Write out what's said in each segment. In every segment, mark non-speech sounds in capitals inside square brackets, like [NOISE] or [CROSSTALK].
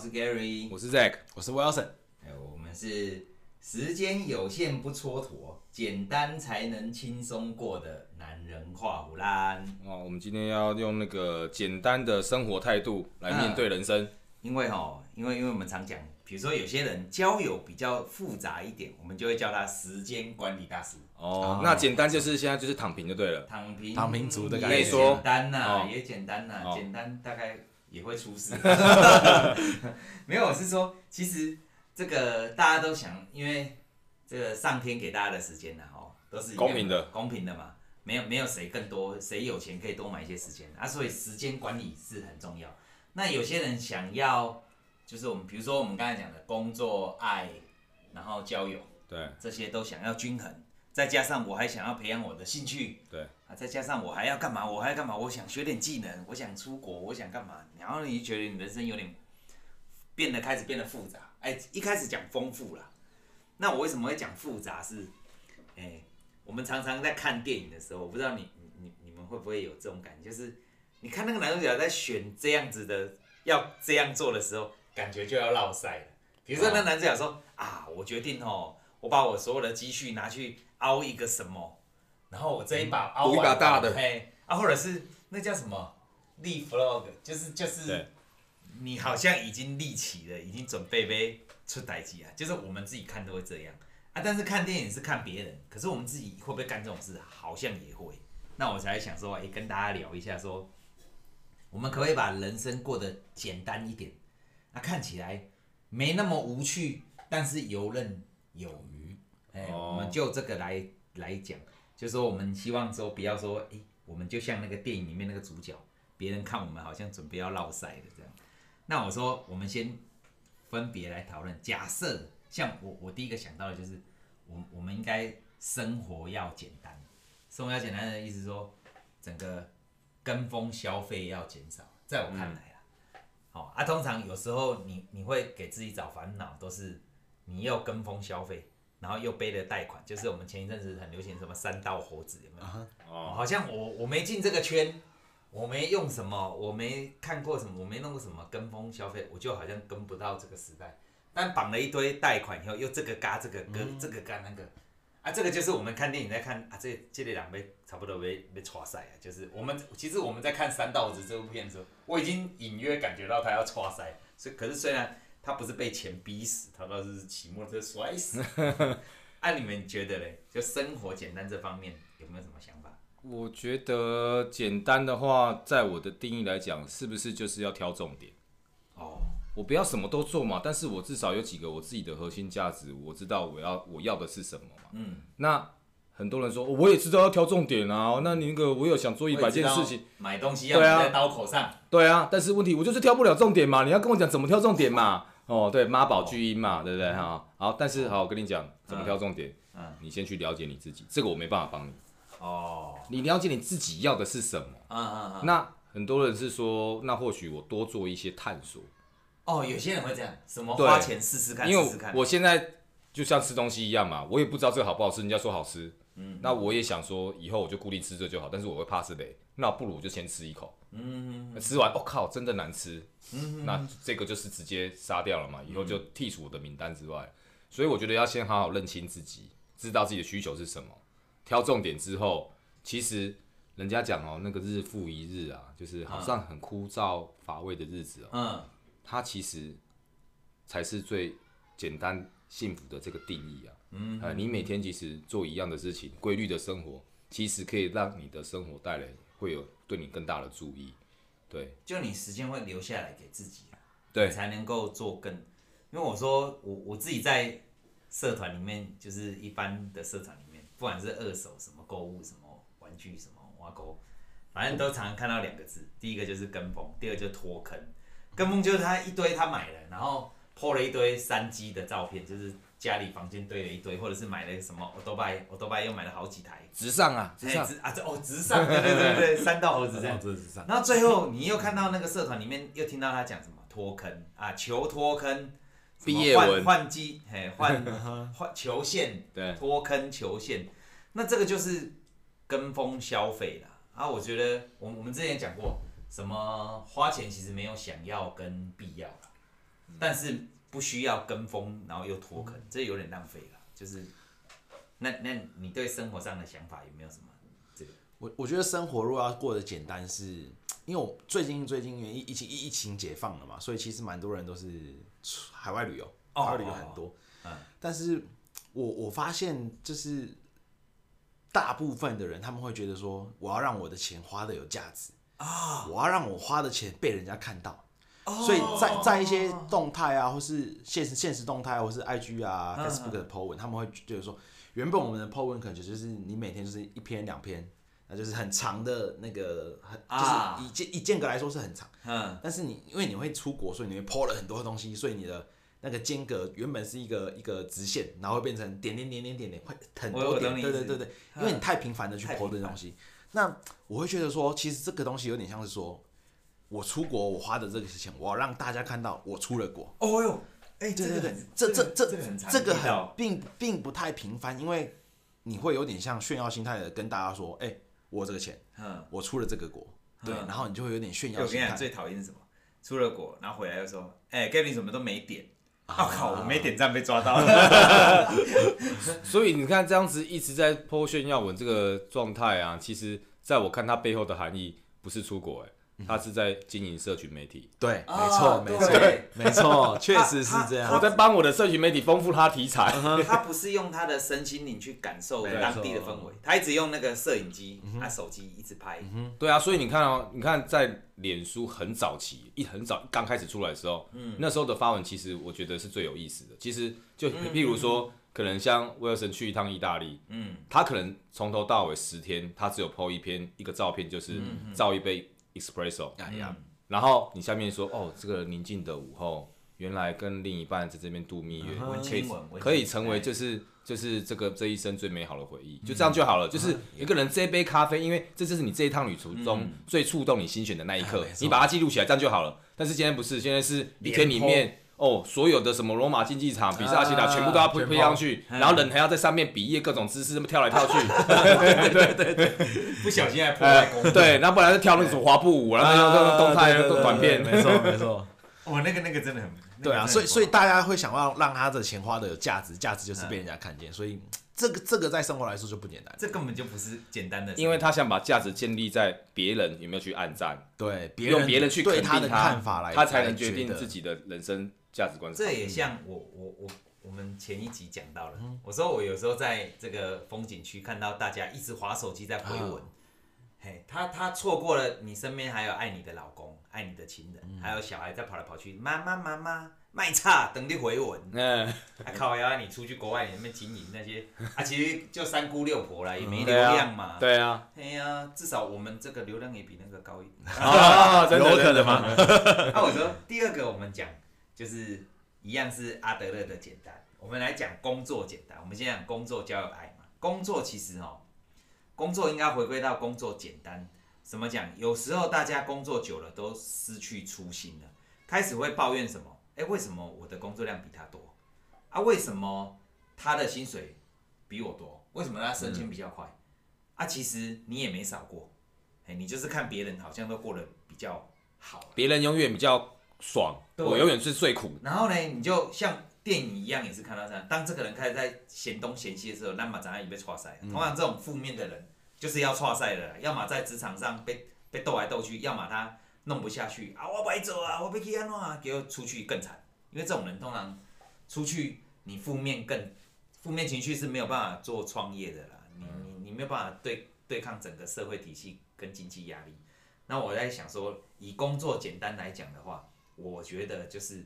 是 Gary，我是 Zack，我是 Wilson。哎，我们是时间有限不蹉跎，简单才能轻松过的男人话虎烂。哦，我们今天要用那个简单的生活态度来面对人生。嗯、因为哦，因为因为我们常讲，比如说有些人交友比较复杂一点，我们就会叫他时间管理大师。哦，那简单就是现在就是躺平就对了。躺平，躺平族的感觉。觉。简单呐、啊，哦、也简单呐、啊，哦、简单大概也会出事。[LAUGHS] [LAUGHS] 没有，我是说，其实这个大家都想，因为这个上天给大家的时间呢，哦，都是公平的，公平的嘛。没有没有谁更多，谁有钱可以多买一些时间啊，所以时间管理是很重要。那有些人想要，就是我们比如说我们刚才讲的工作、爱，然后交友，对，这些都想要均衡。再加上我还想要培养我的兴趣，对啊，再加上我还要干嘛？我还要干嘛？我想学点技能，我想出国，我想干嘛？然后你就觉得你人生有点变得开始变得复杂。哎，一开始讲丰富了，那我为什么会讲复杂？是，哎，我们常常在看电影的时候，我不知道你你你们会不会有这种感觉，就是你看那个男主角在选这样子的要这样做的时候，感觉就要落赛了。比如说那男主角说啊，我决定哦，我把我所有的积蓄拿去。凹一个什么，然后我这一把凹一把大的，嘿，啊，或者是那叫什么立 flag，就是就是，你好像已经立起了，已经准备被出代机啊，就是我们自己看都会这样。啊，但是看电影是看别人，可是我们自己会不会干这种事，好像也会，那我才想说，哎，跟大家聊一下说，说我们可不可以把人生过得简单一点，那看起来没那么无趣，但是游刃有余。哎，我们就这个来来讲，就是说我们希望说不要说，哎，我们就像那个电影里面那个主角，别人看我们好像准备要落赛的这样。那我说，我们先分别来讨论。假设像我，我第一个想到的就是，我我们应该生活要简单，生活要简单的意思说，整个跟风消费要减少。在我看来啊，好、嗯、啊，通常有时候你你会给自己找烦恼，都是你要跟风消费。然后又背了贷款，就是我们前一阵子很流行什么三道猴子，有没有？哦，好像我我没进这个圈，我没用什么，我没看过什么，我没弄过什么跟风消费，我就好像跟不到这个时代。但绑了一堆贷款以后，又这个嘎这个，跟、嗯、这个嘎那个，啊，这个就是我们看电影在看啊，这这两杯差不多被被戳塞啊，就是我们其实我们在看三道猴子这部片的时候，我已经隐约感觉到他要戳塞，所以可是虽然。他不是被钱逼死，他倒是骑摩托车摔死。按、[LAUGHS] 啊，你们觉得嘞？就生活简单这方面有没有什么想法？我觉得简单的话，在我的定义来讲，是不是就是要挑重点？哦，我不要什么都做嘛，但是我至少有几个我自己的核心价值，我知道我要我要的是什么嘛。嗯，那很多人说，我也知道要挑重点啊。那你那个我有想做一百件事情，买东西要在刀口上。对啊，但是问题我就是挑不了重点嘛。你要跟我讲怎么挑重点嘛？哦，对，妈宝巨婴嘛，对不对哈？好，但是好，我跟你讲怎么挑重点。嗯，你先去了解你自己，这个我没办法帮你。哦，你了解你自己要的是什么？嗯嗯嗯。那很多人是说，那或许我多做一些探索。哦，有些人会这样，什么花钱试试看，因为我现在就像吃东西一样嘛，我也不知道这个好不好吃，人家说好吃，嗯，那我也想说以后我就固定吃这就好，但是我会怕是雷，那不如我就先吃一口。嗯，吃完，我、哦、靠，真的难吃。嗯，那这个就是直接杀掉了嘛，以后就剔除我的名单之外。所以我觉得要先好好认清自己，知道自己的需求是什么，挑重点之后，其实人家讲哦，那个日复一日啊，就是好像很枯燥乏味的日子哦，嗯，它其实才是最简单幸福的这个定义啊。嗯，呃，你每天其实做一样的事情，规律的生活，其实可以让你的生活带来会有。对你更大的注意，对，就你时间会留下来给自己，对，才能够做更。因为我说我我自己在社团里面，就是一般的社团里面，不管是二手什么购物什么玩具什么挖沟，反正都常常看到两个字，第一个就是跟风，第二个就是脱坑。跟风就是他一堆他买了，然后 po 了一堆三 G 的照片，就是。家里房间堆了一堆，或者是买了什么，我都拜，我都拜又买了好几台。直上啊，直上啊，这哦，直上，对对对对，三道猴子这样。直上。然后最后你又看到那个社团里面又听到他讲什么脱坑啊，求脱坑，毕业换换机，嘿，换换求线，对，脱坑求线，那这个就是跟风消费了啊。我觉得我我们之前讲过，什么花钱其实没有想要跟必要了。但是不需要跟风，然后又脱坑，这有点浪费了。就是，那那你对生活上的想法有没有什么？这个我我觉得生活如果要过得简单是，是因为我最近最近因为疫疫情疫情解放了嘛，所以其实蛮多人都是海外旅游，海外旅游很多。嗯，但是我我发现就是大部分的人他们会觉得说，我要让我的钱花的有价值啊，我要让我花的钱被人家看到。所以在在一些动态啊，或是现实现实动态，或是 IG 啊、Facebook 的 po 文，他们会觉得说，原本我们的 po 文可能就是你每天就是一篇两篇，那就是很长的那个，很就是以间以间隔来说是很长。嗯。但是你因为你会出国，所以你会 po 了很多东西，所以你的那个间隔原本是一个一个直线，然后会变成点点点点点点，会很多点。对对对对，因为你太频繁的去 po 这东西，那我会觉得说，其实这个东西有点像是说。我出国，我花的这个钱，我要让大家看到我出了国。哦哟，哎，对对对，这这这这个很并并不太频繁，因为你会有点像炫耀心态的跟大家说，哎，我这个钱，嗯，我出了这个国，对，然后你就会有点炫耀心态。我跟你讲，最讨厌是什么？出了国，然后回来又说，哎，Gavin 什么都没点，我靠，我没点赞被抓到了。[LAUGHS] 所以你看这样子一直在 po 炫耀文这个状态啊，其实在我看它背后的含义不是出国，哎。他是在经营社群媒体，对，没错，没错，没错，确实是这样。我在帮我的社群媒体丰富他题材。[LAUGHS] 他不是用他的身心灵去感受当地的氛围，他一直用那个摄影机，他手机一直拍。对啊，所以你看哦，你看在脸书很早期，一很早刚开始出来的时候，那时候的发文其实我觉得是最有意思的。其实就譬如说，可能像威尔森去一趟意大利，嗯，他可能从头到尾十天，他只有 po 一篇一个照片，就是照一杯。Espresso，然后你下面说哦，这个宁静的午后，原来跟另一半在这边度蜜月，可以可以成为就是就是这个这一生最美好的回忆，就这样就好了。就是一个人这杯咖啡，因为这就是你这一趟旅途中最触动你心弦的那一刻，你把它记录起来，这样就好了。但是今天不是，现在是一天里面。哦，所有的什么罗马竞技场、比萨斜塔全部都要配配上去，然后人还要在上面比耶各种姿势，这么跳来跳去，对对对，不小心还破坏功能。对，然后不然就跳那种滑步舞，然后动态短片，没错没错。哦，那个那个真的很，对啊，所以所以大家会想要让他的钱花的有价值，价值就是被人家看见，所以这个这个在生活来说就不简单，这根本就不是简单的，因为他想把价值建立在别人有没有去暗赞，对，用别人去对他的看法来，他才能决定自己的人生。价值观，这也像我我我我们前一集讲到了，我说我有时候在这个风景区看到大家一直划手机在回文，嘿，他他错过了你身边还有爱你的老公、爱你的情人，还有小孩在跑来跑去，妈妈妈妈卖差等你回文，嗯，还靠呀，你出去国外你那边经营那些啊，其实就三姑六婆啦，也没流量嘛，对啊，哎呀，至少我们这个流量也比那个高一点，有可能吗？[LAUGHS] 啊，我说第二个我们讲。就是一样是阿德勒的简单，我们来讲工作简单。我们先讲工作交友爱嘛。工作其实哦，工作应该回归到工作简单。怎么讲？有时候大家工作久了都失去初心了，开始会抱怨什么？哎，为什么我的工作量比他多？啊，为什么他的薪水比我多？为什么他升迁比较快？嗯、啊，其实你也没少过，哎，你就是看别人好像都过得比较好，别人永远比较。爽，对我永远是最苦。然后呢，你就像电影一样，也是看到这样。当这个人开始在嫌东嫌西的时候，那么怎样也被挫赛。通常这种负面的人，就是要挫赛的，要么在职场上被被斗来斗去，要么他弄不下去啊，我不爱做啊，我被气安怎，给我出去更惨。因为这种人通常出去，你负面更负面情绪是没有办法做创业的啦。你你你没有办法对对抗整个社会体系跟经济压力。那我在想说，以工作简单来讲的话。我觉得就是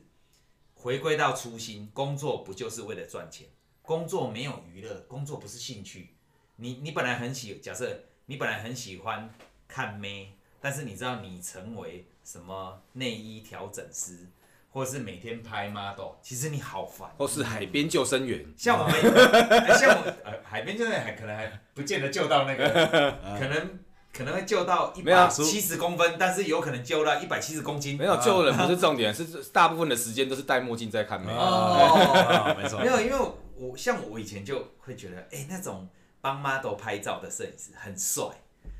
回归到初心，工作不就是为了赚钱？工作没有娱乐，工作不是兴趣。你你本来很喜，假设你本来很喜欢看妹，但是你知道你成为什么内衣调整师，或是每天拍 model，其实你好烦。或是海边救生员，像我们，欸、像我呃，海边救生员还可能还不见得救到那个，[LAUGHS] 可能。可能会救到一百七十公分，但是有可能救到一百七十公斤。没有救人不是重点，[LAUGHS] 是大部分的时间都是戴墨镜在看。美。哦，[LAUGHS] 没错。没有，因为我像我以前就会觉得，哎，那种帮 model 拍照的摄影师很帅，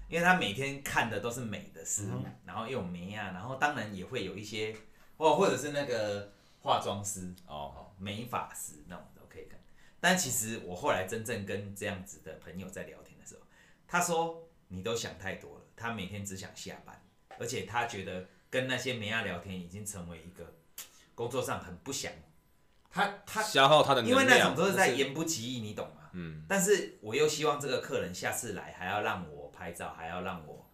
因为他每天看的都是美的事物，然后又有美啊，然后当然也会有一些，或或者是那个化妆师哦，美发师那种都可以看。但其实我后来真正跟这样子的朋友在聊天的时候，他说你都想太多了，他每天只想下班，而且他觉得跟那些美亚聊天已经成为一个 [TSK] 工作上很不想。他他消耗他的能量，因为那种都是在言不及义，你懂吗？嗯。但是我又希望这个客人下次来还要让我拍照，还要让我。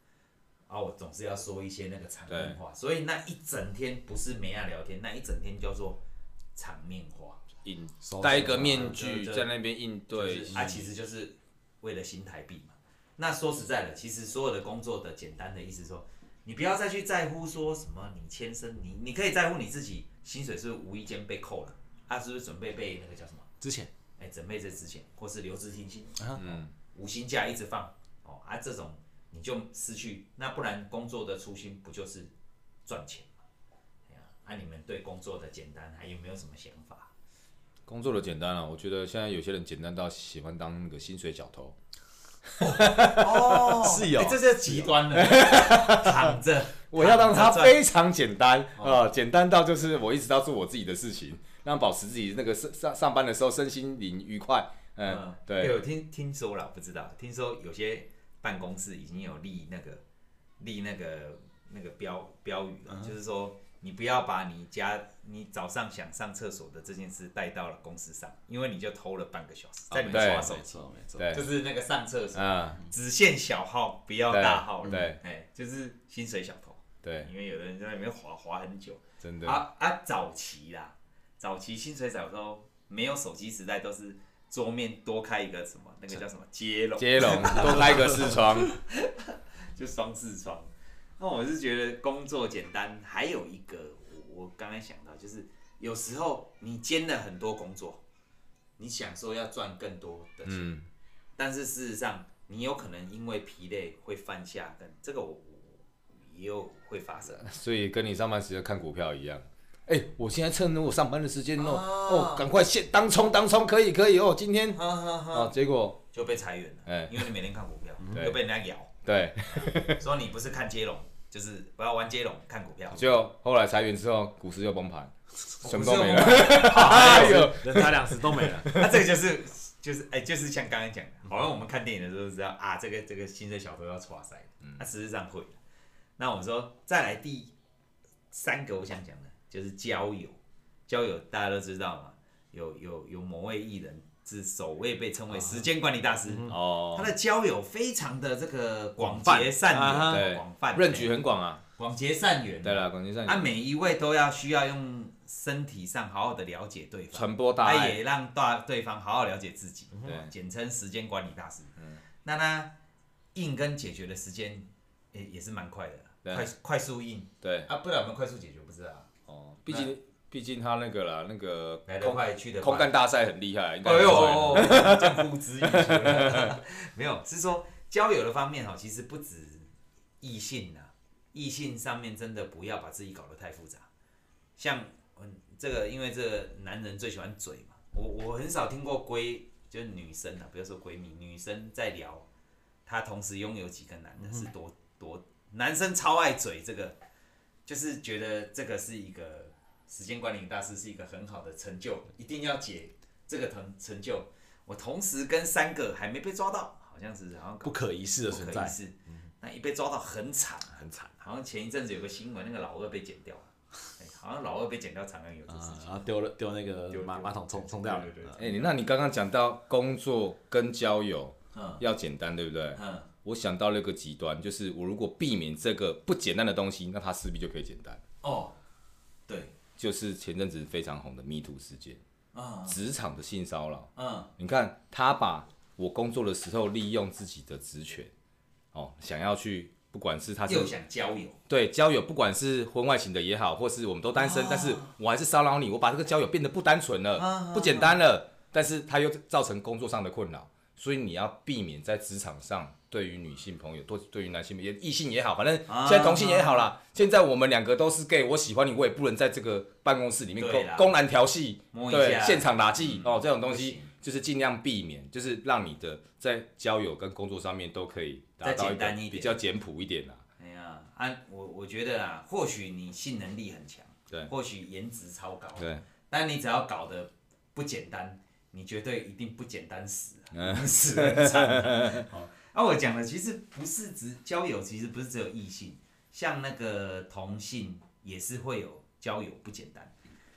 啊，我总是要说一些那个场面话，所以那一整天不是美亚聊天，那一整天叫做场面话，应戴一个面具在那边应对，就是、啊，其实就是为了新台币嘛。那说实在的，其实所有的工作的简单的意思说，你不要再去在乎说什么你签生，你你可以在乎你自己薪水是不是无意间被扣了，他、啊、是不是准备被那个叫什么之前，哎、欸，准备在之前，或是留职停薪，嗯，无薪假一直放，哦，啊这种。你就失去，那不然工作的初心不就是赚钱吗？那、啊、你们对工作的简单还有没有什么想法？工作的简单啊，我觉得现在有些人简单到喜欢当那个薪水小偷。哦，[LAUGHS] 是有，这是极端的，[LAUGHS] 躺着，我要让它非常简单啊、呃，简单到就是我一直要做我自己的事情，让保持自己那个上上上班的时候身心灵愉快。嗯，嗯对。有听听说了，不知道，听说有些。办公室已经有立那个立那个那个标标语了，就是说你不要把你家你早上想上厕所的这件事带到了公司上，因为你就偷了半个小时在里面刷手机，对，就是那个上厕所，只限小号，不要大号，对，哎，就是薪水小偷，对，因为有的人在里面滑滑很久，真的啊啊，早期啦，早期薪水小偷没有手机时代都是。桌面多开一个什么，那个叫什么接龙？接龙多开一个视窗，[LAUGHS] 就双视窗。那我是觉得工作简单，还有一个我我刚才想到，就是有时候你兼了很多工作，你想说要赚更多的钱，嗯、但是事实上你有可能因为疲累会犯下跟这个我我也有会发生。[LAUGHS] 所以跟你上班时间看股票一样。哎、欸，我现在趁着我上班的时间哦，哦，赶快先当冲当冲，可以可以哦，今天，啊，啊，啊结果就被裁员了，哎、欸，因为你每天看股票，又被人家咬，对，[LAUGHS] 说你不是看接龙，就是不要玩接龙，看股票，就后来裁员之后，股市又崩盘，[LAUGHS] 什么都没了，[LAUGHS] 哎呦，人财两失都没了，[LAUGHS] 那这个就是就是哎、欸，就是像刚刚讲的，好像我们看电影的时候知道啊，这个这个新的小偷要抓塞，那事实上会，那我们说再来第三个，我想讲的。就是交友，交友大家都知道嘛，有有有某位艺人是首位被称为时间管理大师哦，他的交友非常的这个广结善缘，广泛，论举很广啊，广结善缘。对了，广结善缘，他每一位都要需要用身体上好好的了解对方，传播大爱，他也让大对方好好了解自己，对，简称时间管理大师。嗯，那他应跟解决的时间也也是蛮快的，快快速应，对。啊，不然我们快速解决不知道。哦，毕竟毕竟他那个啦，那个空去的空干大赛很厉害，应该。哎呦，江湖之语，没有，是说交友的方面哈，其实不止异性呐，异性上面真的不要把自己搞得太复杂。像嗯，这个因为这个男人最喜欢嘴嘛，我我很少听过闺，就是女生啊，不要说闺蜜，女生在聊，她同时拥有几个男的是多多，男生超爱嘴这个。就是觉得这个是一个时间管理大师，是一个很好的成就，一定要解这个成成就。我同时跟三个还没被抓到，好像是好像不可一世的存在。那一被抓到很惨。很惨，好像前一阵子有个新闻，那个老二被剪掉了，[LAUGHS] 好像老二被剪掉，常常有这事情，然后丢了丢那个马马桶冲冲掉了。哎，那你刚刚讲到工作跟交友要简单，对不对？我想到了一个极端，就是我如果避免这个不简单的东西，那它势必就可以简单。哦，对，就是前阵子非常红的 Me Too 事件，啊，职场的性骚扰。嗯，你看他把我工作的时候利用自己的职权，哦，想要去，不管是他是又想交友，对，交友，不管是婚外情的也好，或是我们都单身，但是我还是骚扰你，我把这个交友变得不单纯了，不简单了，但是他又造成工作上的困扰，所以你要避免在职场上。对于女性朋友，多对于男性也异性也好，反正现在同性也好啦。啊、现在我们两个都是 gay，我喜欢你，我也不能在这个办公室里面公公然调戏，对，现场打击、嗯、哦，这种东西就是尽量避免，就是让你的在交友跟工作上面都可以达到一个比较简朴一点啦。哎呀，啊，我我觉得啊，或许你性能力很强，对，或许颜值超高，对，但你只要搞得不简单，你绝对一定不简单死，[LAUGHS] 死很惨。好，[LAUGHS] 那我讲的其实不是指交友，其实不是只有异性，像那个同性也是会有交友不简单，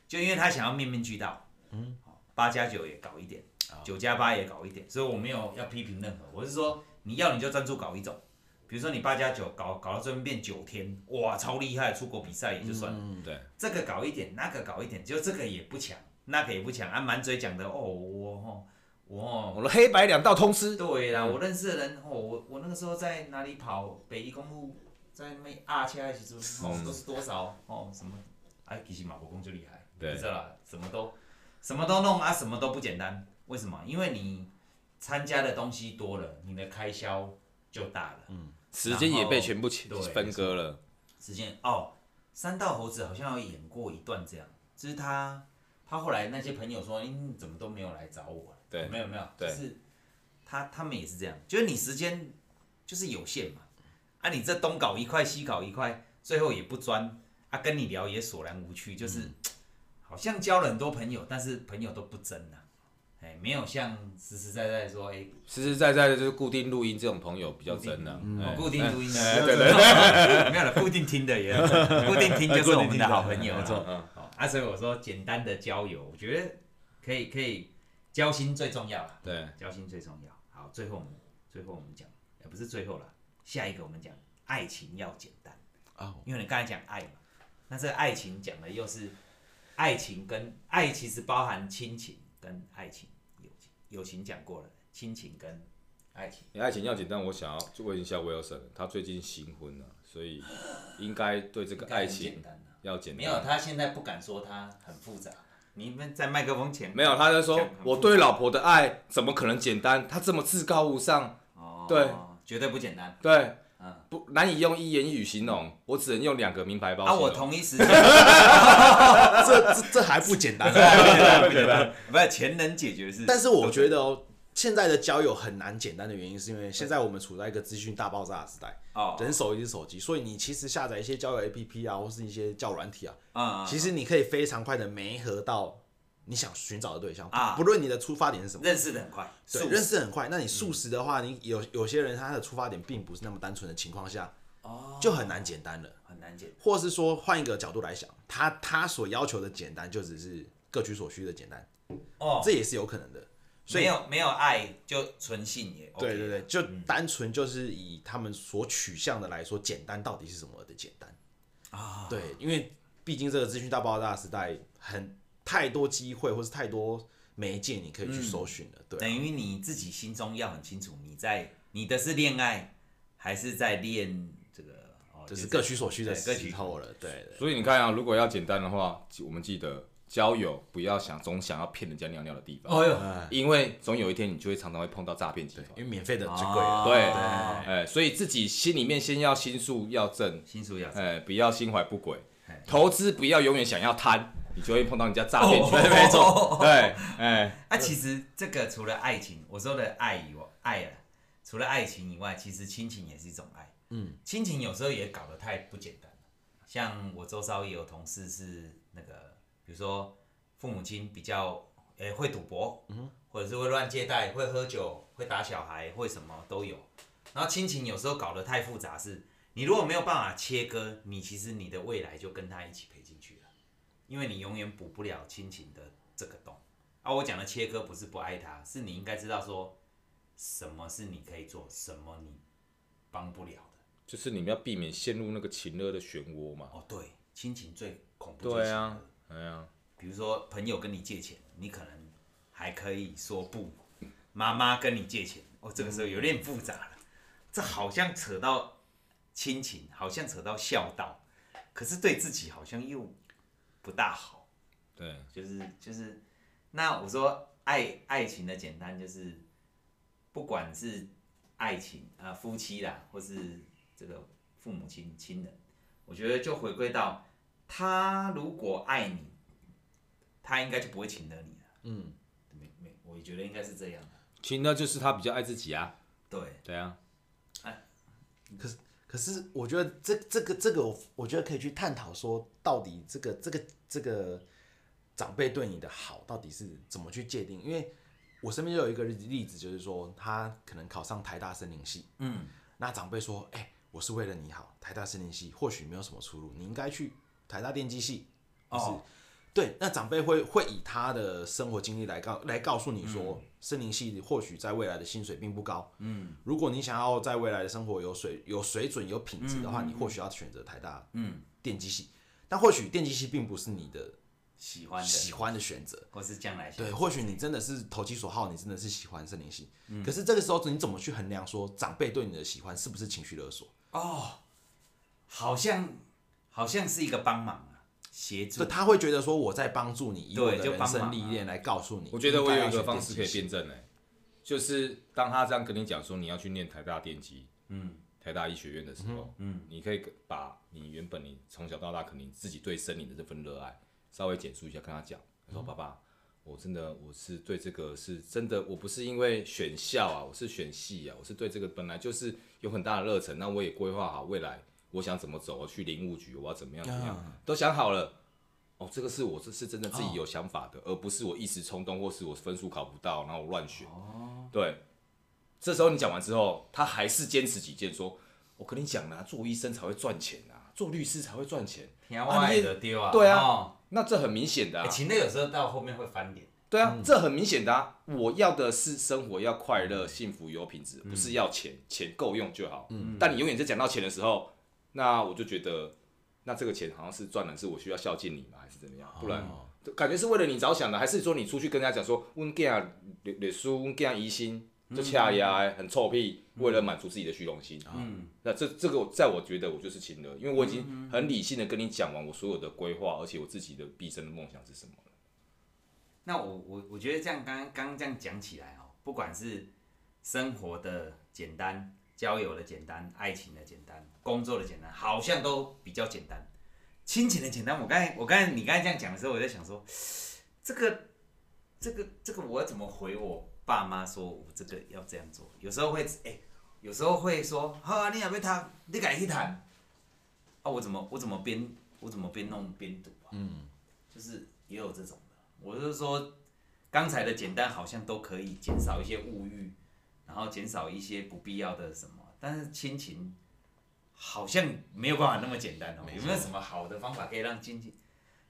就因为他想要面面俱到，嗯，八加九也搞一点，九加八也搞一点，所以我没有要批评任何，我是说你要你就专注搞一种。比如说你八加九搞搞到这边变九天，哇，超厉害！出国比赛也就算了。嗯，对。这个搞一点，那个搞一点，就这个也不强，那个也不强。啊，满嘴讲的哦，我我我的黑白两道通吃。对啦，我认识的人哦，我我那个时候在哪里跑北宜公路，在那阿恰其实哦都是多少哦什么，哎，其实马国公就厉害，对，知道啦，什么都什么都弄啊，什么都不简单。为什么？因为你参加的东西多了，你的开销就大了。嗯。时间也被全部分割了。时间哦，三道猴子好像有演过一段这样，就是他，他后来那些朋友说，你、欸、怎么都没有来找我？对，没有没有，就是他他们也是这样，就是你时间就是有限嘛，啊，你这东搞一块西搞一块，最后也不专，啊，跟你聊也索然无趣，就是、嗯、好像交了很多朋友，但是朋友都不真呐。哎，没有像实实在在说，哎，实实在在的就是固定录音这种朋友比较真的，固定录音的，对对对，[LAUGHS] 没有了，固定听的也，[LAUGHS] 固定听就是我们的好朋友，没错，好，啊，所以我说简单的交友，我觉得可以可以，交心最重要了，对，交心最重要。好，最后我们最后我们讲，也不是最后了，下一个我们讲爱情要简单啊，因为你刚才讲爱嘛，那这个爱情讲的又是爱情跟爱其实包含亲情跟爱情。友情讲过了，亲情跟爱情。你爱情要简单，我想要问一下 Wilson，他最近新婚了，所以应该对这个爱情要简单。没有，他现在不敢说他很复杂。你们在麦克风前没有，他在说我对老婆的爱怎么可能简单？他这么至高无上，哦，对，绝对不简单。对，嗯，不难以用一言一语形容，我只能用两个名牌包。啊，我同一时间，这这这还不简单，不简单，不是钱能解决的事。但是我觉得哦，现在的交友很难简单的原因，是因为现在我们处在一个资讯大爆炸的时代，哦，人手一只手机，所以你其实下载一些交友 APP 啊，或是一些交友软体啊，啊，其实你可以非常快的媒合到你想寻找的对象啊，不论你的出发点是什么，认识的很快，对，认识很快。那你素食的话，你有有些人他的出发点并不是那么单纯的情况下，哦，就很难简单了，很难简单，或是说换一个角度来想，他他所要求的简单就只是各取所需的简单，哦，这也是有可能的。所以没有没有爱就纯性也，对对对，就单纯就是以他们所取向的来说，简单到底是什么的简单啊？对，因为毕竟这个资讯大爆炸时代，很太多机会或是太多媒介你可以去搜寻了，对，等于你自己心中要很清楚，你在你的是恋爱还是在练这个，就是各取所需的时候了，对。所以你看啊，如果要简单的话，我们记得。交友不要想总想要骗人家尿尿的地方，哎呦，因为总有一天你就会常常会碰到诈骗集团，因为免费的最贵了，对，哎，所以自己心里面先要心术要正，心术要正，哎，不要心怀不轨，投资不要永远想要贪，你就会碰到人家诈骗集团，[LAUGHS] 没错，对，哎，啊，其实这个除了爱情，我说的爱以外，爱了，除了爱情以外，其实亲情也是一种爱，嗯，亲情有时候也搞得太不简单了，像我周遭也有同事是那个。比如说，父母亲比较诶、欸、会赌博，嗯、或者是会乱借贷，会喝酒，会打小孩，会什么都有。然后亲情有时候搞得太复杂是，是你如果没有办法切割，你其实你的未来就跟他一起赔进去了，因为你永远补不了亲情的这个洞。啊，我讲的切割不是不爱他，是你应该知道说，什么是你可以做，什么你帮不了的，就是你们要避免陷入那个情勒的漩涡嘛。哦，对，亲情最恐怖。对啊。哎呀，比如说朋友跟你借钱，你可能还可以说不。妈妈跟你借钱，哦，这个时候有点复杂了。这好像扯到亲情，好像扯到孝道，可是对自己好像又不大好。对，就是就是，那我说爱爱情的简单就是，不管是爱情啊、呃、夫妻啦，或是这个父母亲亲人，我觉得就回归到。他如果爱你，他应该就不会请了你了。嗯，没没，我也觉得应该是这样的。请的就是他比较爱自己啊。对。对啊。哎，可是可可是我觉得这这个这个，我觉得可以去探讨说，到底这个这个这个长辈对你的好，到底是怎么去界定？因为我身边就有一个例子，就是说他可能考上台大森林系，嗯，那长辈说，哎、欸，我是为了你好，台大森林系或许没有什么出路，你应该去台大电机系，就是。哦对，那长辈会会以他的生活经历来告来告诉你说，嗯、森林系或许在未来的薪水并不高。嗯，如果你想要在未来的生活有水有水准有品质的话，嗯、你或许要选择台大嗯电机系，嗯、但或许电机系并不是你的喜欢的喜欢的选择，或是将来对，或许你真的是投其所好，你真的是喜欢森林系。嗯、可是这个时候你怎么去衡量说长辈对你的喜欢是不是情绪勒索？哦，好像好像是一个帮忙啊。协助，他会觉得说我在帮助你，以我的人生历练来告诉你。我觉得我有一个方式可以辩证呢，就是当他这样跟你讲说你要去念台大电机，嗯，台大医学院的时候，嗯，你可以把你原本你从小到大肯定自己对森林的这份热爱稍微简述一下，跟他讲，说爸爸，我真的我是对这个是真的，我不是因为选校啊，我是选系啊，我是对这个本来就是有很大的热忱，那我也规划好未来。我想怎么走？我去林务局，我要怎么样？怎么样？都想好了。哦，这个是我这是真的自己有想法的，而不是我一时冲动，或是我分数考不到，然后我乱选。对。这时候你讲完之后，他还是坚持己见，说：“我跟你讲啦，做医生才会赚钱啊，做律师才会赚钱。”天外的丢啊！对啊，那这很明显的。情勒有时候到后面会翻脸。对啊，这很明显的啊。我要的是生活要快乐、幸福、有品质，不是要钱，钱够用就好。嗯。但你永远在讲到钱的时候。那我就觉得，那这个钱好像是赚了，是我需要孝敬你吗？还是怎么样？不然，哦、感觉是为了你着想的，还是说你出去跟人家讲说，温囝律律师，温囝疑心，就掐牙，很臭屁，为了满足自己的虚荣心。嗯，那这这个在我觉得我就是情了，因为我已经很理性的跟你讲完我所有的规划，而且我自己的毕生的梦想是什么了。那我我我觉得这样刚刚刚这样讲起来哦，不管是生活的简单。交友的简单，爱情的简单，工作的简单，好像都比较简单。亲情的简单，我刚才我刚才你刚才这样讲的时候，我在想说，这个这个这个我要怎么回我爸妈说，我这个要这样做？有时候会哎、欸，有时候会说，好啊，你要不要谈？你敢去谈？啊，我怎么我怎么边我怎么边弄边读啊？嗯，就是也有这种的。我就是说，刚才的简单好像都可以减少一些物欲。然后减少一些不必要的什么，但是亲情好像没有办法那么简单哦。有没有什么好的方法可以让经济？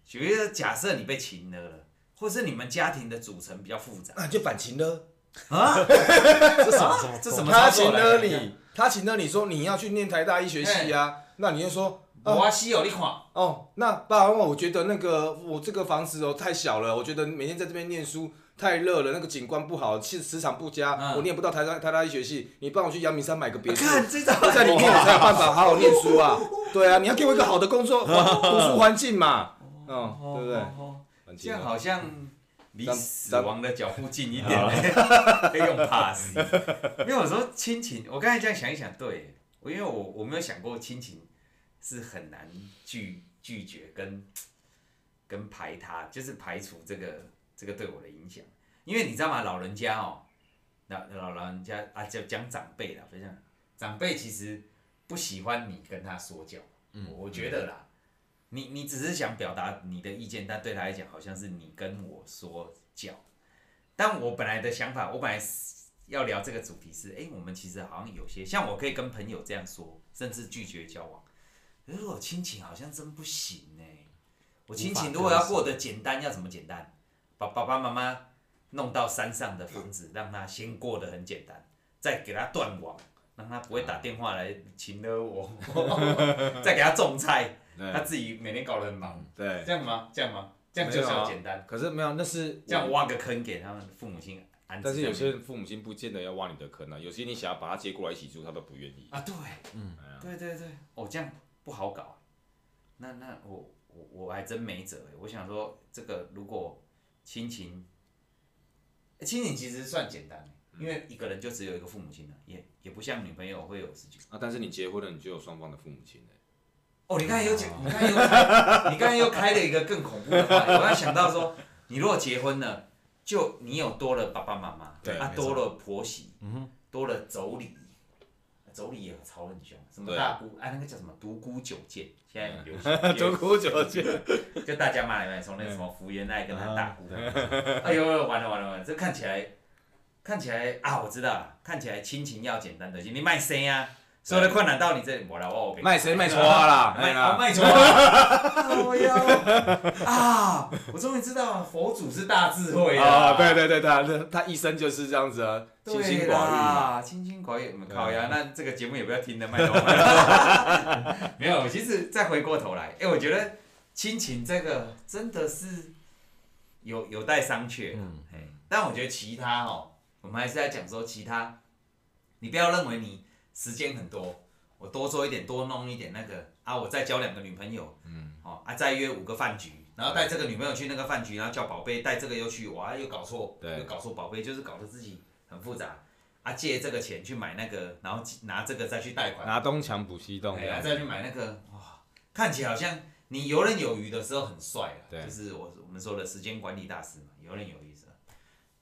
举个假设你被情勒了，或是你们家庭的组成比较复杂，那就反擒了啊？[LAUGHS] [LAUGHS] 这什么？这什么？他擒了你，他擒了你说你要去念台大医学系啊？那你就说我西有你看哦。那爸爸妈妈，我觉得那个我这个房子哦太小了，我觉得每天在这边念书。太热了，那个景观不好，气磁场不佳，嗯、我念不到台大台大医学系。你帮我去阳明山买个别墅，看这招在里面我才有办法好好念书啊。[LAUGHS] 对啊，你要给我一个好的工作读书环境嘛，嗯，哦、对不对？这样好像离死亡的脚步近一点，[LAUGHS] 可以用 pass。[LAUGHS] 因为我说亲情，我刚才这样想一想，对，我因为我我没有想过亲情是很难拒拒绝跟跟排他，就是排除这个。这个对我的影响，因为你知道吗？老人家哦，老老老人家啊，就讲长辈啦，非常长辈其实不喜欢你跟他说教，嗯，我觉得啦，你你只是想表达你的意见，但对他来讲，好像是你跟我说教。但我本来的想法，我本来要聊这个主题是，哎，我们其实好像有些像我可以跟朋友这样说，甚至拒绝交往。可是我亲情好像真不行呢。我亲情如果要过得简单，要怎么简单？把爸爸妈妈弄到山上的房子，让他先过得很简单，再给他断网，让他不会打电话来请了我，[LAUGHS] 再给他种菜，他自己每天搞得很忙。对，这样吗？这样吗？这样就是简单。可是没有，那是这样挖个坑给他们父母亲安置。但是有些父母亲不见得要挖你的坑啊，有些你想要把他接过来一起住，他都不愿意。啊，对，嗯，对对对，哦，这样不好搞。那那我我我还真没辙哎，我想说这个如果。亲情，亲情其实算简单，因为一个人就只有一个父母亲了，也也不像女朋友会有十几个。啊，但是你结婚了，你就有双方的父母亲了。哦，你刚才又讲，你刚才又开，你刚才又开了一个更恐怖的话题。我刚想到说，你如果结婚了，就你有多了爸爸妈妈，对啊，多了婆媳，嗯哼，多了妯娌，妯娌也超很凶，什么大姑，哎、啊啊，那个叫什么独孤九剑，现在很流行。[LAUGHS] 独孤九剑，[LAUGHS] 就大家骂来骂去，从那个什么福原爱跟他大姑，[LAUGHS] 哎呦，完了完了完了，这看起来，看起来啊，我知道了，看起来亲情要简单的，你卖谁呀？所有的困难到你这里，我来我卖谁卖错啦，卖卖错啊！[LAUGHS] 我要 [LAUGHS] 啊！我终于知道佛祖是大智慧啊！对对对对，他他一生就是这样子啊，清心寡欲嘛，清心寡欲。我们烤鸭，那这个节目也不要听了，卖 [LAUGHS] 了。没有，其实再回过头来，哎，我觉得亲情这个真的是有有待商榷。嗯，但我觉得其他哦，我们还是要讲说其他，你不要认为你。时间很多，我多做一点，多弄一点那个啊，我再交两个女朋友，嗯，哦啊，再约五个饭局，然后带这个女朋友去那个饭局，然后叫宝贝带这个又去，哇，又搞错，对，又搞错宝贝，就是搞得自己很复杂，啊，借这个钱去买那个，然后拿这个再去贷款，拿东墙补西洞，哎呀，再去买那个，哇，看起来好像你游刃有余的时候很帅啊，对，就是我我们说的时间管理大师嘛，游刃有余是吧？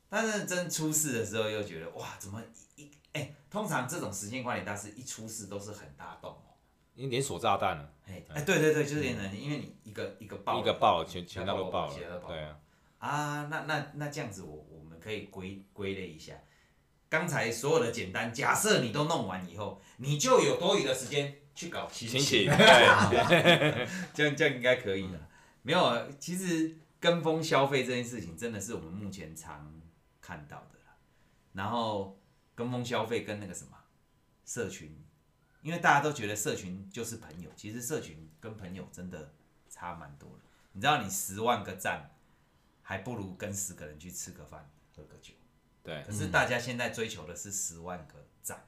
但是真出事的时候又觉得哇，怎么一？哎、欸，通常这种时间管理大师一出事都是很大洞哦，因为连锁炸弹了。哎哎，对对对，就是连人，因为你一个一个爆，一个爆，全全都爆了。对啊。啊，那那那这样子，我我们可以归归类一下，刚才所有的简单，假设你都弄完以后，你就有多余的时间去搞亲情。对，[LAUGHS] 这样这样应该可以了。没有啊，其实跟风消费这件事情，真的是我们目前常看到的啦。然后。跟风消费跟那个什么社群，因为大家都觉得社群就是朋友，其实社群跟朋友真的差蛮多的。你知道，你十万个赞，还不如跟十个人去吃个饭、喝个酒。对。可是大家现在追求的是十万个赞。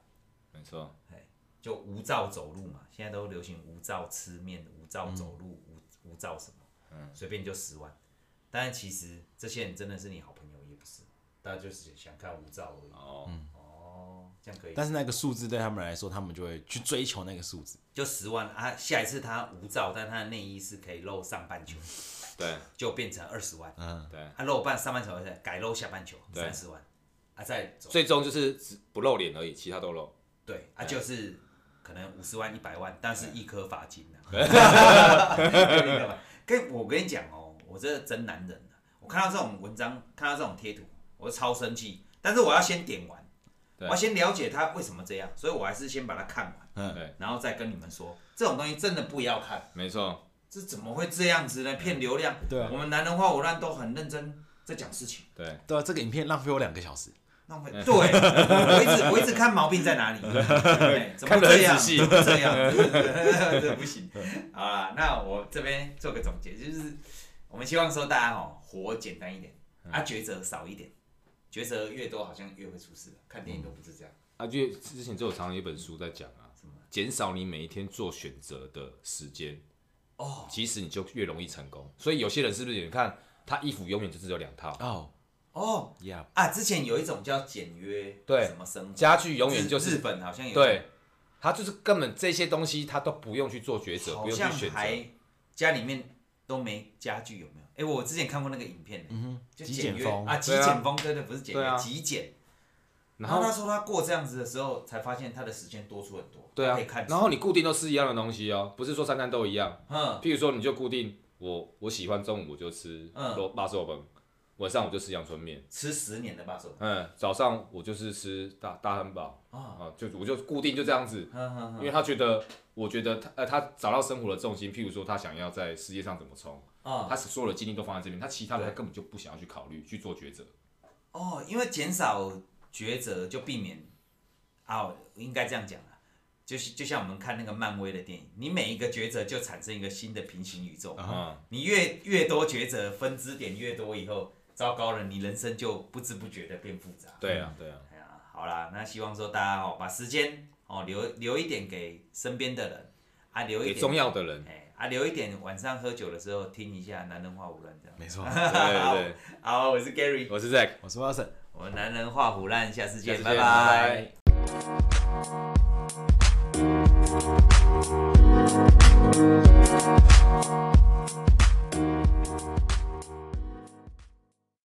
没错。就无照走路嘛，现在都流行无照吃面、无照走路、无无照什么，嗯，随便就十万。但是其实这些人真的是你好朋友也不是，大家就是想看无照而已。哦。嗯这样可以，但是那个数字对他们来说，他们就会去追求那个数字。就十万啊，下一次他无照，但他的内衣是可以露上半球，对，就变成二十万。嗯，对。他露半上半球，改露下半球，三十万。啊，再最终就是只不露脸而已，其他都露。对，啊，就是可能五十万、一百万，但是一颗罚金的。跟，我跟你讲哦，我这真男人，我看到这种文章，看到这种贴图，我超生气。但是我要先点完。对。我先了解他为什么这样，所以我还是先把它看完，嗯，对，然后再跟你们说，这种东西真的不要看，没错，这怎么会这样子呢？骗流量，对，我们男人话我烂都很认真在讲事情，对，对，这个影片浪费我两个小时，浪费，对，我一直我一直看毛病在哪里，[LAUGHS] 对，怎么这样，怎么这样，[LAUGHS] 这不行，好了，那我这边做个总结，就是我们希望说大家哦，活简单一点，啊，抉择少一点。抉择越多，好像越会出事。看电影都不是这样。啊，就之前就有常常有一本书在讲啊，什么减少你每一天做选择的时间，哦，其实你就越容易成功。所以有些人是不是？你看他衣服永远就只有两套。哦哦，Yeah 啊，之前有一种叫简约，对，什么生活家具永远就是日本好像有，对，他就是根本这些东西他都不用去做抉择，不用去选择，家里面都没家具有没有？哎，我之前看过那个影片，嗯哼，就极简风啊，极简风，对对，不是简约，极简。然后他说他过这样子的时候，才发现他的时间多出很多。对啊，然后你固定都吃一样的东西哦，不是说三餐都一样。嗯。譬如说，你就固定我我喜欢中午我就吃肉霸寿饭，晚上我就吃阳春面。吃十年的霸寿。嗯，早上我就是吃大大汉堡啊，就我就固定就这样子。因为他觉得，我觉得他呃他找到生活的重心，譬如说他想要在世界上怎么冲。啊，他所有的精力都放在这边，他其他的他根本就不想要去考虑去做抉择。哦，因为减少抉择就避免，啊，应该这样讲啊，就是就像我们看那个漫威的电影，你每一个抉择就产生一个新的平行宇宙。啊，你越越多抉择，分支点越多以后，糟糕了，你人生就不知不觉的变复杂。对啊，对啊。哎呀，好啦，那希望说大家哦，把时间哦留留一点给身边的人，啊，留一点给重要的人。啊，留一点晚上喝酒的时候听一下《男人话唬烂》这样。没错，[LAUGHS] 对对。好，我是 Gary，我是 Zack，我是 Watson，我们《男人话唬烂》，下次见，拜拜。拜拜。